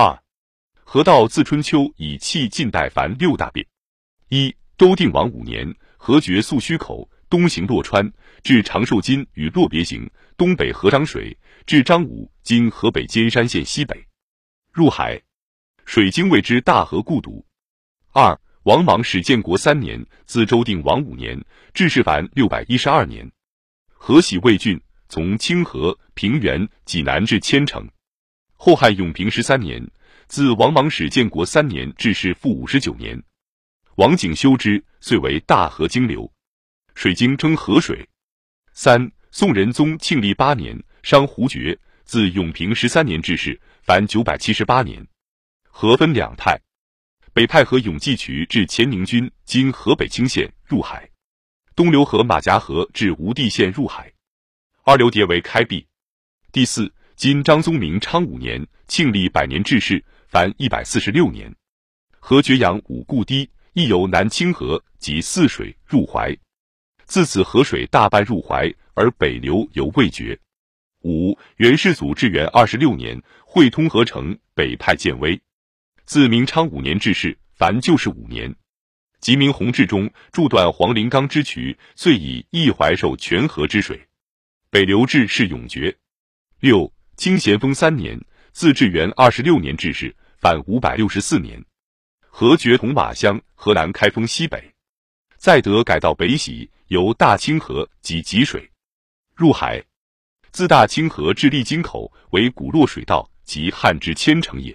二、河道自春秋以弃晋代凡六大变：一、周定王五年，河决溯须口，东行洛川，至长寿津与洛别行，东北河漳水，至张武（今河北尖山县西北），入海，水经谓之大河故堵。二、王莽始建国三年，自周定王五年至世凡六百一十二年，河洗魏郡，从清河、平原、济南至千城。后汉永平十三年，自王莽始建国三年至世复五十九年，王景修之，遂为大河经流，水经称河水。三、宋仁宗庆历八年，商胡爵，自永平十三年至世凡九百七十八年，河分两派。北派河永济渠至乾宁军（今河北清县）入海，东流河马夹河至吴地县入海。二流叠为开闭。第四，今张宗明昌五年，庆历百年至世，凡一百四十六年，河绝阳五故堤，亦由南清河及泗水入淮，自此河水大半入淮，而北流犹未绝。五，元世祖至元二十六年，汇通河城，北派建威。自明昌五年至世，凡就是五年。即明弘治中铸断黄陵冈之渠，遂以一淮受泉河之水，北流至是永绝。六清咸丰三年，自至元二十六年至世，凡五百六十四年，河绝同马乡，河南开封西北，再得改道北徙，由大清河及济水入海，自大清河至丽津口为古洛水道，及汉之千城也。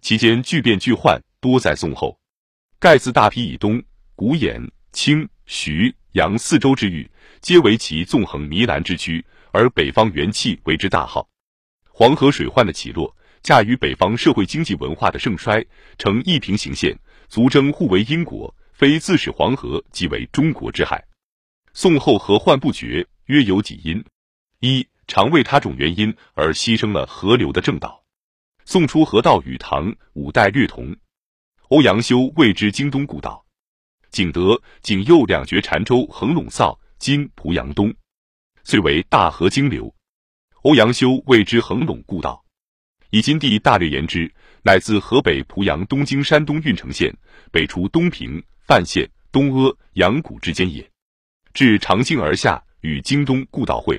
其间巨变巨患多在宋后，盖自大批以东，古兖、清、徐、扬四州之域，皆为其纵横弥澜之区，而北方元气为之大号。黄河水患的起落，驾于北方社会经济文化的盛衰，呈一平行线，足征互为因果，非自始黄河即为中国之害。宋后河患不绝，约有几因：一常为他种原因而牺牲了河流的正道。宋初河道与唐五代略同，欧阳修谓之京东故道。景德、景佑两绝澶州横陇扫（今濮阳东），遂为大河经流。欧阳修谓之横陇故道。以今地大略言之，乃自河北濮阳东经山东郓城县，北出东平、范县、东阿、阳谷之间也。至长津而下，与京东故道会，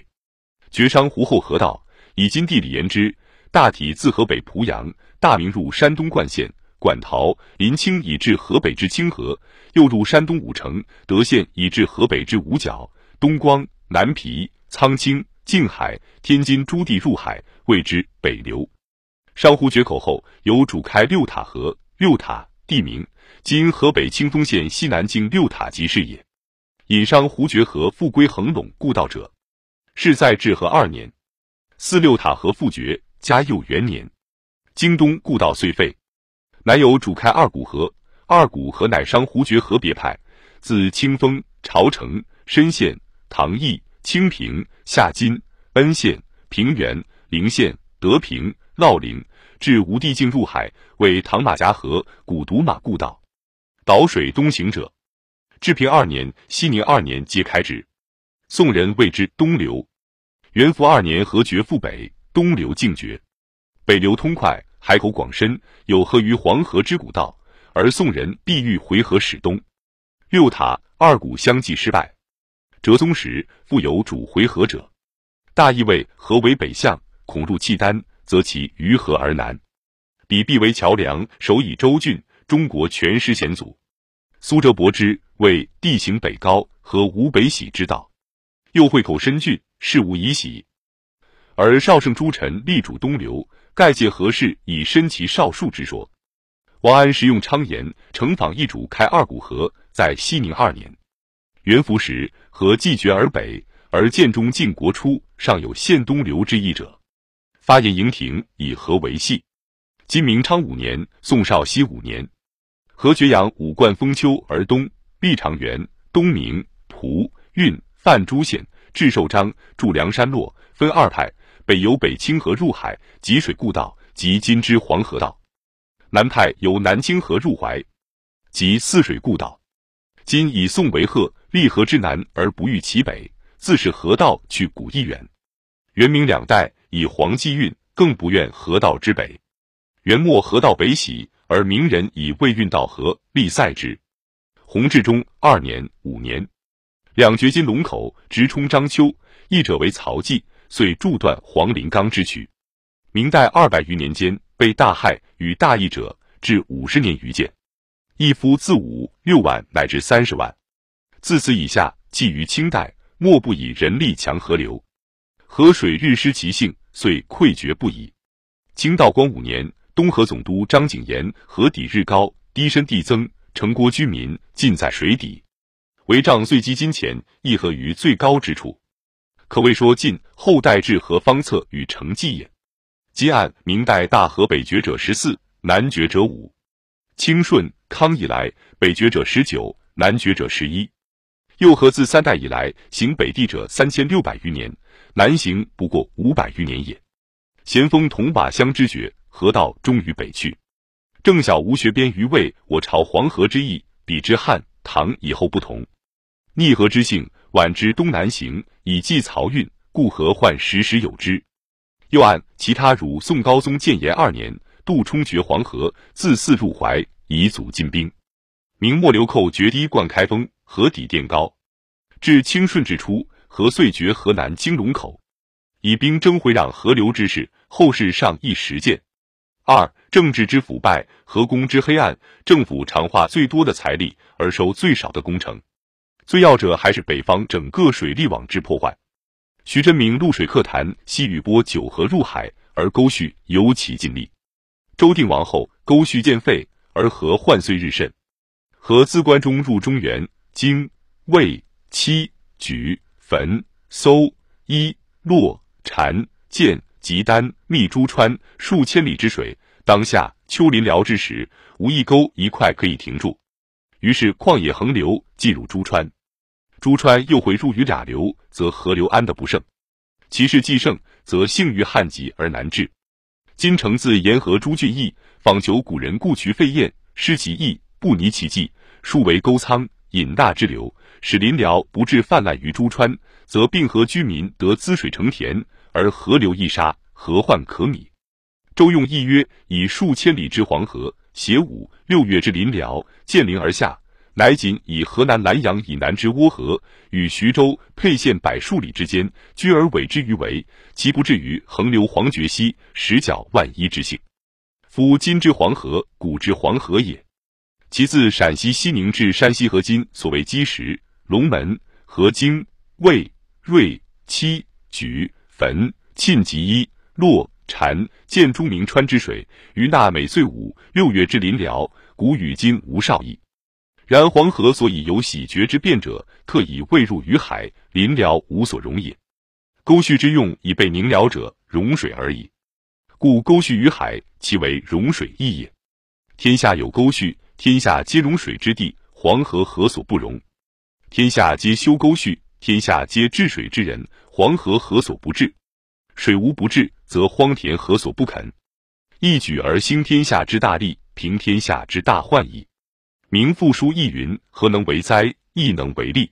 绝商湖后河道。以今地理言之。大体自河北濮阳、大名入山东冠县、馆陶、临清以至河北之清河，又入山东武城、德县以至河北之五角、东光、南皮、苍清、静海、天津诸地入海，谓之北流。商湖决口后，有主开六塔河，六塔地名，今河北清丰县西南境六塔集市也。引商湖决河复归横陇故道者，是在至和二年。四六塔河复决。嘉佑元年，京东故道遂废，南有主开二股河。二股河乃商胡决河别派，自清丰、朝城、深县、唐邑、清平、夏津、恩县、平原、陵县、德平、乐陵，至吴地境入海，为唐马夹河古堵马故道。导水东行者，至平二年、熙宁二年皆开之。宋人谓之东流。元符二年，河决复北。东流径绝，北流通快，海口广深，有合于黄河之古道，而宋人必欲回河始东。六塔二谷相继失败。哲宗时复有主回纥者，大意为何为北向，恐入契丹，则其于河而南，彼必为桥梁，守以州郡，中国全失险阻。苏辙伯之谓地形北高，河无北徙之道，又会口深峻，事无以喜。而少圣诸臣力主东流，盖借何事以申其少数之说。王安石用昌言，承访一主开二股河，在熙宁二年，元符时河既绝而北，而建中晋国初尚有现东流之意者，发言营庭以河为系。今明昌五年，宋绍熙五年，河绝阳五贯封丘而东，历长垣、东明、蒲、运、范诸县，至寿章，筑梁山洛，分二派。北由北清河入海，济水故道，即今之黄河道；南派由南清河入淮，即泗水故道。今以宋为壑，立河之南而不遇其北，自是河道去古亦远。元明两代以黄济运，更不愿河道之北。元末河道北徙，而明人以未运到河，立塞之。弘治中二年、五年，两绝金龙口，直冲章丘，译者为曹济，遂铸断黄陵冈之渠。明代二百余年间，被大害与大邑者至五十年余见。一夫自五六万乃至三十万。自此以下，即于清代，莫不以人力强河流，河水日失其性，遂溃决不已。清道光五年，东河总督张景炎河底日高，低深地增，城郭居民尽在水底，为丈遂积金钱，亦合于最高之处，可谓说尽后代治河方策与成绩也。今按明代大河北决者十四，南决者五；清顺康以来，北决者十九，南决者十一。右河自三代以来行北地者三千六百余年，南行不过五百余年也。咸丰同把相之决，河道终于北去。正晓吴学编于魏，我朝黄河之意，比之汉唐以后不同。逆河之性，晚之东南行，以济漕运，故河患时时有之。又按其他如宋高宗建炎二年，杜充决黄河，自泗入淮，以阻金兵。明末流寇决堤灌开封，河底垫高。至清顺之初，河遂决河南京龙口，以兵征回让河流之事，后世尚亦实践。二政治之腐败，河工之黑暗，政府常花最多的财力而收最少的工程。最要者还是北方整个水利网之破坏。徐真明《陆水客谈》西雨波九河入海，而沟渠尤其尽力。周定王后，沟渠渐废，而河患岁日甚。河自关中入中原，经渭、七、莒、汾、搜、伊、洛、禅、建、及丹、密珠川数千里之水，当下丘陵辽之时，无一沟一块可以停住。于是旷野横流，进入珠川。珠川又会入于俩流，则河流安得不胜；其势既盛，则幸于旱疾而难治。今城自沿河诸郡邑，访求古人故渠废堰，失其意，不泥其迹，数为沟仓，引大之流，使临辽不至泛滥于珠川，则并河居民得滋水成田，而河流一沙，河患可弭。周用一约，以数千里之黄河，携五六月之临辽，建陵而下。乃仅以河南南阳以南之涡河与徐州沛县百数里之间，居而委之于围，其不至于横流黄决溪，十角万一之性。夫今之黄河，古之黄河也。其自陕西西宁至山西河津，所谓积石、龙门、河津、渭、瑞、七、莒、汾、沁及伊、洛、禅、建诸名川之水，于那每岁五六月之临辽，古与今无少异。然黄河所以有洗绝之变者，特以未入于海，临辽无所容也。沟渠之用，以备宁辽者，融水而已。故沟渠于海，其为融水义也。天下有沟渠，天下皆容水之地，黄河何所不容？天下皆修沟渠，天下皆治水之人，黄河何所不治？水无不治，则荒田何所不垦？一举而兴天下之大利，平天下之大患矣。民复书亦云：“何能为灾？亦能为利。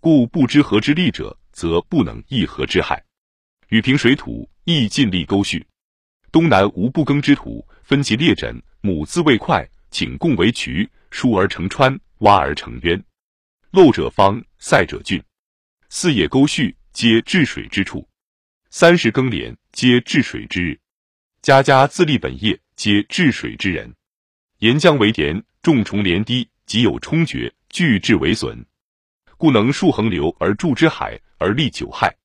故不知河之利者，则不能益河之害。禹平水土，亦尽力沟渠。东南无不耕之土，分其列枕，母自未快，请共为渠，疏而成川，洼而成渊。漏者方，塞者峻。四野沟渠，皆治水之处；三十更连，皆治水之日；家家自立本业，皆治水之人。沿江为田。”重重连堤，即有冲决，巨至为损，故能数横流而注之海，而利九害。